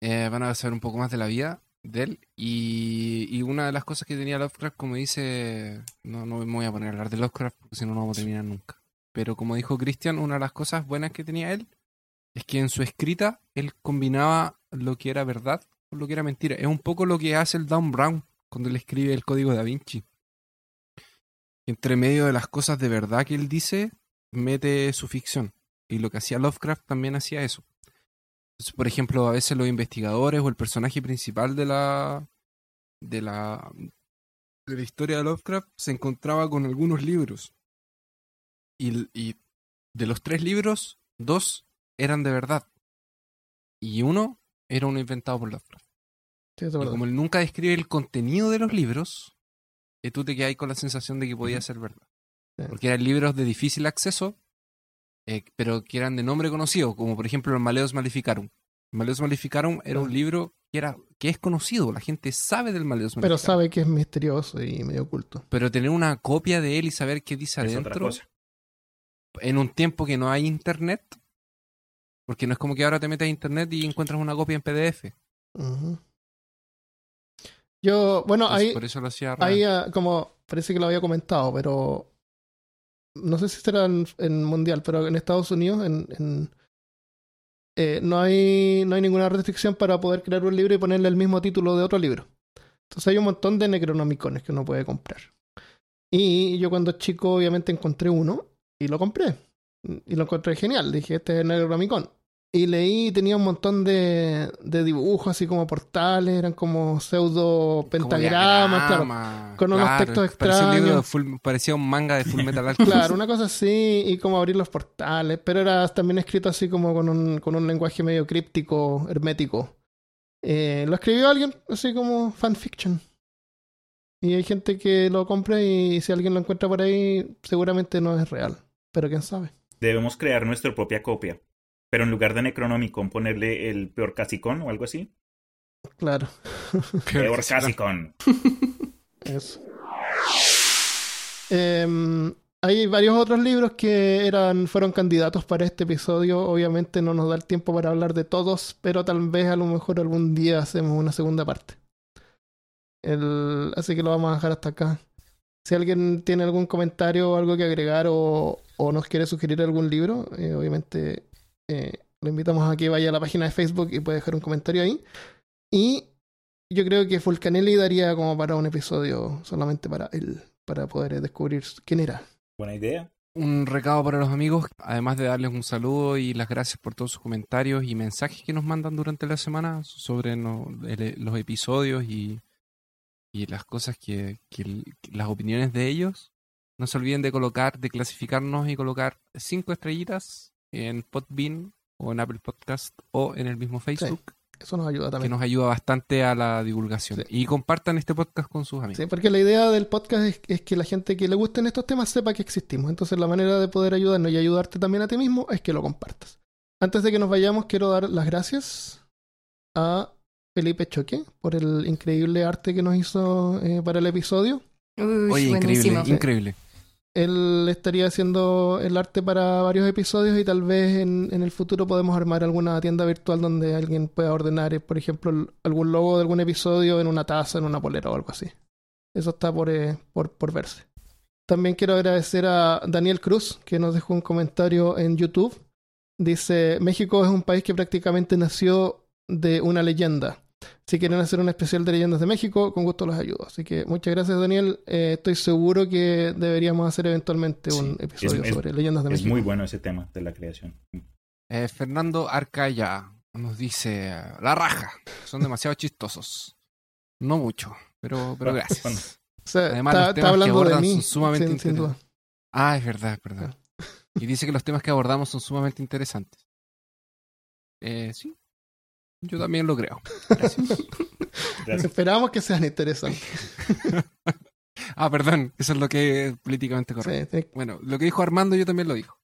Eh, van a saber un poco más de la vida de él. Y, y una de las cosas que tenía Lovecraft, como dice, no, no me voy a poner a hablar de Lovecraft porque si no, no vamos a terminar nunca. Pero como dijo Christian, una de las cosas buenas que tenía él es que en su escrita él combinaba lo que era verdad con lo que era mentira. Es un poco lo que hace el Dan Brown cuando le escribe el código da Vinci. Entre medio de las cosas de verdad que él dice, mete su ficción. Y lo que hacía Lovecraft también hacía eso. Por ejemplo, a veces los investigadores o el personaje principal de la de la de la historia de Lovecraft se encontraba con algunos libros. Y, y de los tres libros, dos eran de verdad. y uno era uno inventado por Lovecraft. Sí, Y como él nunca describe el contenido de los libros, eh, tú te quedas con la sensación de que podía ser verdad. Sí. Porque eran libros de difícil acceso, eh, pero que eran de nombre conocido, como por ejemplo el Maleus Maleficarum. El Maleus Maleficarum era un libro que, era, que es conocido, la gente sabe del Maleus Pero Maleficarum. sabe que es misterioso y medio oculto. Pero tener una copia de él y saber qué dice Es otra adentro, cosa. en un tiempo que no hay internet, porque no es como que ahora te metes a internet y encuentras una copia en PDF. Yo, bueno, Entonces, ahí, por eso lo hacía ahí ah, como parece que lo había comentado, pero no sé si será en, mundial, pero en Estados Unidos en, en- eh, no hay no hay ninguna restricción para poder crear un libro y ponerle el mismo título de otro libro. Entonces hay un montón de Necronomicones que uno puede comprar. Y yo cuando chico obviamente encontré uno y lo compré. Y lo encontré genial. Dije, este es el Necronomicon. Y leí, tenía un montón de, de dibujos así como portales, eran como pseudo Como pentagramas, claro. con unos claro, textos parecía un libro de extraños. full- parecía un manga de Full Metal Alchemist. Claro, una cosa así, y como abrir los portales, pero era también escrito así como con un, con un lenguaje medio críptico, hermético. Eh, lo escribió alguien, así como fanfiction. Y hay gente que lo compra y si alguien lo encuentra por ahí, seguramente no es real. Pero quién sabe. Debemos crear nuestra propia copia. Pero en lugar de Necronomicon, ponerle el peor Casicón o algo así. Claro, Peor Casicón. eso. Em, hay varios otros libros que eran, fueron candidatos para este episodio. Obviamente no nos da el tiempo para hablar de todos, pero tal vez a lo mejor algún día hacemos una segunda parte. El- así que lo vamos a dejar hasta acá. Si alguien tiene algún comentario o algo que agregar o, o nos quiere sugerir algún libro, eh, obviamente eh, lo invitamos a que vaya a la página de Facebook y puede dejar un comentario ahí. Y yo creo que Fulcanelli daría como para un episodio solamente para él, para poder descubrir quién era. Buena idea. Un recado para los amigos, además de darles un saludo y las gracias por todos sus comentarios y mensajes que nos mandan durante la semana sobre no- el- los episodios y, y las cosas que, que las opiniones de ellos. No se olviden de colocar, de clasificarnos y colocar cinco estrellitas en Podbean o en Apple Podcast o en el mismo Facebook, Eso nos ayuda que también. nos ayuda bastante a la divulgación. Sí. Y compartan este podcast con sus amigos. Sí, porque la idea del podcast es, es que la gente que le gusten estos temas sepa que existimos. Entonces la manera de poder ayudarnos y ayudarte también a ti mismo es que lo compartas. Antes de que nos vayamos, quiero dar las gracias a Felipe Choque por el increíble arte que nos hizo eh, para el episodio. Uy, Oye, increíble, increíble. Él estaría haciendo el arte para varios episodios y tal vez en, el futuro podemos armar alguna tienda virtual donde alguien pueda ordenar, eh, por ejemplo, algún logo de algún episodio en una taza, en una polera o algo así. Eso está por, eh, por, por verse. También quiero agradecer a Daniel Cruz, que nos dejó un comentario en YouTube. Dice, México es un país que prácticamente nació de una leyenda. Si quieren hacer un especial de leyendas de México, con gusto los ayudo. Así que muchas gracias, Daniel. Eh, estoy seguro que deberíamos hacer eventualmente Sí, un episodio es- es- sobre leyendas de Es México. muy bueno ese tema de la creación. Eh, Fernando Arcaya nos dice, la raja, son demasiado chistosos. No mucho, pero, pero gracias. bueno. O sea, Además, está, los está temas que hablando de mí, son sumamente sin, sin duda. interesantes. Ah, es verdad, es verdad. Y dice que los temas que abordamos son sumamente interesantes. Eh, sí, yo también lo creo. Gracias. Gracias. Esperamos que sean interesantes. ah, perdón, eso es lo que es políticamente correcto. Sí, sí. Bueno, lo que dijo Armando yo también lo dijo.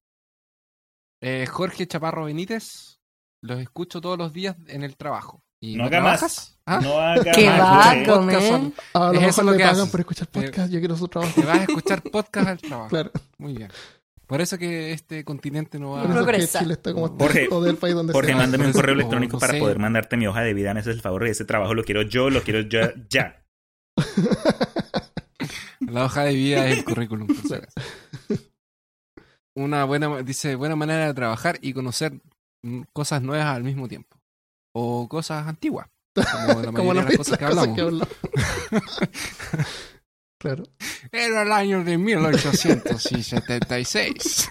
Eh, Jorge Chaparro Benítez, los escucho todos los días en el trabajo. ¿Y No no, haga más. ¿Ah? No haga ¡Qué man! son- A lo Es mejor eso lo que pagan haces. por escuchar Eh, podcast. Yo quiero su trabajo. Te vas a escuchar podcast al trabajo. Claro. Muy bien. Por eso que este continente no va Por eso es que Progresa. Chile está como está, Jorge, del país donde Jorge, sea. mándame un correo o electrónico no para sé. poder mandarte mi hoja de vida. Me haces el favor. Ese trabajo lo quiero yo, lo quiero ya. ya. La hoja de vida es el currículum. por si Claro. acaso. Una buena, dice, buena manera de trabajar y conocer cosas nuevas al mismo tiempo. O cosas antiguas. Como la como mayoría las de las cosas que hablamos. hablamos. Claro, Era el año de 1876.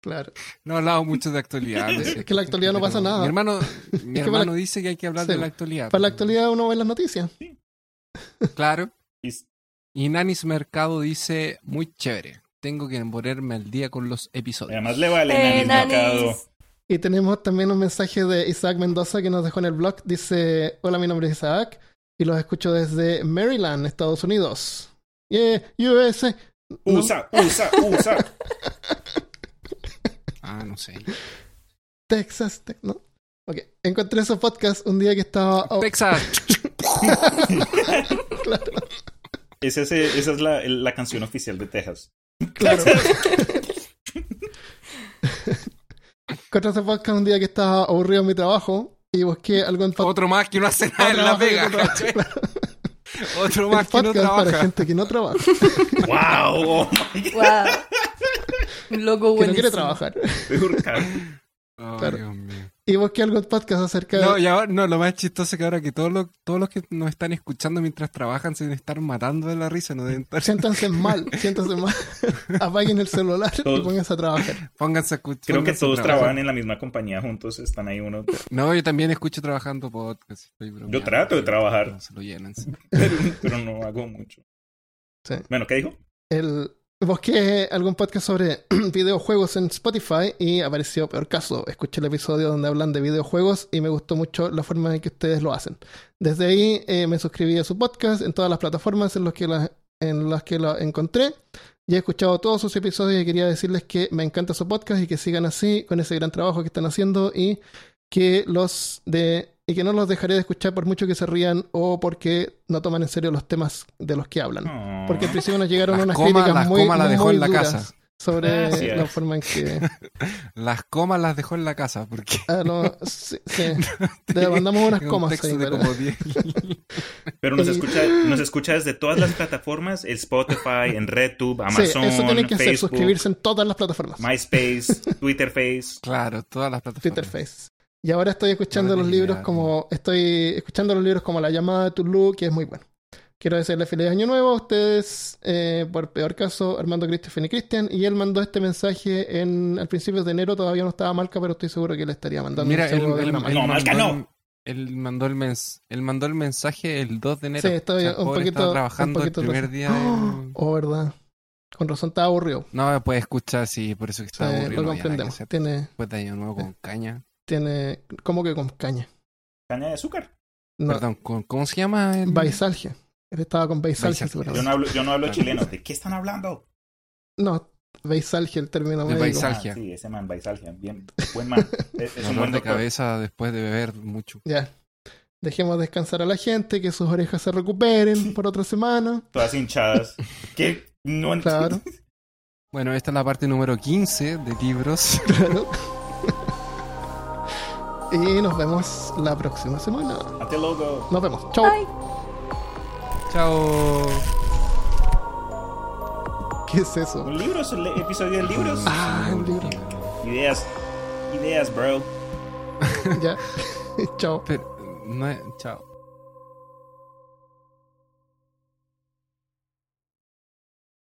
claro. No hablamos mucho de actualidad. Es que la actualidad no pasa nada. Mi hermano, mi que hermano la- dice que hay que hablar Sí. de la actualidad. Para la actualidad uno ve las noticias. Claro. Y- Nanis Mercado dice, muy chévere. Tengo que ponerme al día con los episodios. Además le vale Eh, Nanis Mercado. Y tenemos también un mensaje de Isaac Mendoza que nos dejó en el blog. Dice, hola, mi nombre es Isaac y los escucho desde Maryland, Estados Unidos. Yeah, USA. No. Usa, usa, usa. Ah, no sé. Texas, Te- ¿no? Ok, encontré esos podcasts un día que estaba... oh, Texas. Esa es, esa es la, la canción oficial de Texas. Claro. Encontré ese podcast un día que estaba aburrido en mi trabajo y busqué algo en Otro más que no hace nada en la trabajo Otro más que no podcast para trabaja. gente que no trabaja, ¡Wow! Oh. Wow. Un logo que no quiere trabajar. Claro. Dios mío. Y busqué algo en podcast acerca de... No, y ahora, no, lo más chistoso es que ahora que todos los, todos los que nos están escuchando mientras trabajan se deben estar matando de la risa, no deben estar... Siéntanse mal, siéntanse mal. Apaguen el celular y Todos- pónganse a trabajar. Pónganse a escuchar. Creo que todos trabajan en la misma compañía juntos, están ahí uno. No, yo también escucho trabajando podcast. estoy Yo trato de trabajar. no Se lo llenan. sí. Pero, pero no hago mucho. Sí. Bueno, ¿qué dijo? El, busqué algún podcast sobre videojuegos en Spotify y apareció peor caso. Escuché el episodio donde hablan de videojuegos y me gustó mucho la forma en que ustedes lo hacen. Desde ahí eh, me suscribí a su podcast en todas las plataformas en las que lo encontré. Ya he escuchado todos sus episodios y quería decirles que me encanta su podcast y que sigan así con ese gran trabajo que están haciendo y que los de y que no los dejaré de escuchar por mucho que se rían o porque no toman en serio los temas de los que hablan. No. Porque al principio nos llegaron Las unas comas- críticas las muy, comas las dejó muy en la duras casa. sobre la forma en que Las comas las dejó en la casa porque... ah, no, sí, sí. le mandamos unas un comas ahí, pero- como 10. Pero nos escucha, nos escucha desde todas las plataformas, el Spotify, en RedTube, sí, Amazon, eso tienen que hacer, Facebook, suscribirse en todas las plataformas. MySpace, Twitter Face. claro, todas las plataformas. Twitter Face. Y ahora estoy escuchando No los libros idea, como estoy escuchando los libros como La llamada de Tulu, que es muy bueno. Quiero decirle feliz año nuevo a ustedes, eh, por peor caso, Armando, Christopher y Cristian. Y él mandó este mensaje en al principio de enero, todavía no estaba Malca, pero estoy seguro que le estaría mandando Mira, él, Malca. No, Malca, mandó no. el- Él mandó el mens él mandó el mensaje el 2 de enero. Sí, estoy O sea, un pobre poquito- estaba trabajando un poquito el primer día. del- Oh, verdad. Con razón estaba aburrido. No, puede escuchar, sí, por eso que Sí, está aburrido. lo comprendemos. Tiene, Después de año nuevo con caña. Tiene, ¿cómo que con caña? Caña de azúcar. No, Perdón, ¿con- ¿cómo se llama? El... Baisalgia. Él estaba con Baisalgia, Baisalgia. seguramente. Yo no hablo, yo no hablo chileno. ¿De qué están hablando? No, Baisalgia, el término De médico. Ah, sí, ese man, Baisalgia. Bien, buen man. Es, es un buen de doctor. cabeza después de beber mucho. Ya. Dejemos descansar a la gente, que sus orejas se recuperen por otra semana. Todas hinchadas. ¿Qué? No Claro, Bueno, esta es la parte número 15 de libros. claro. Y nos vemos la próxima semana. Hasta luego. Nos vemos. Chao. Bye. Chao. ¿Qué es eso? Un libro, es el episodio de libros. Ah, un libro. Ideas. Ideas, bro. Ya. Chao. Pero, no chao.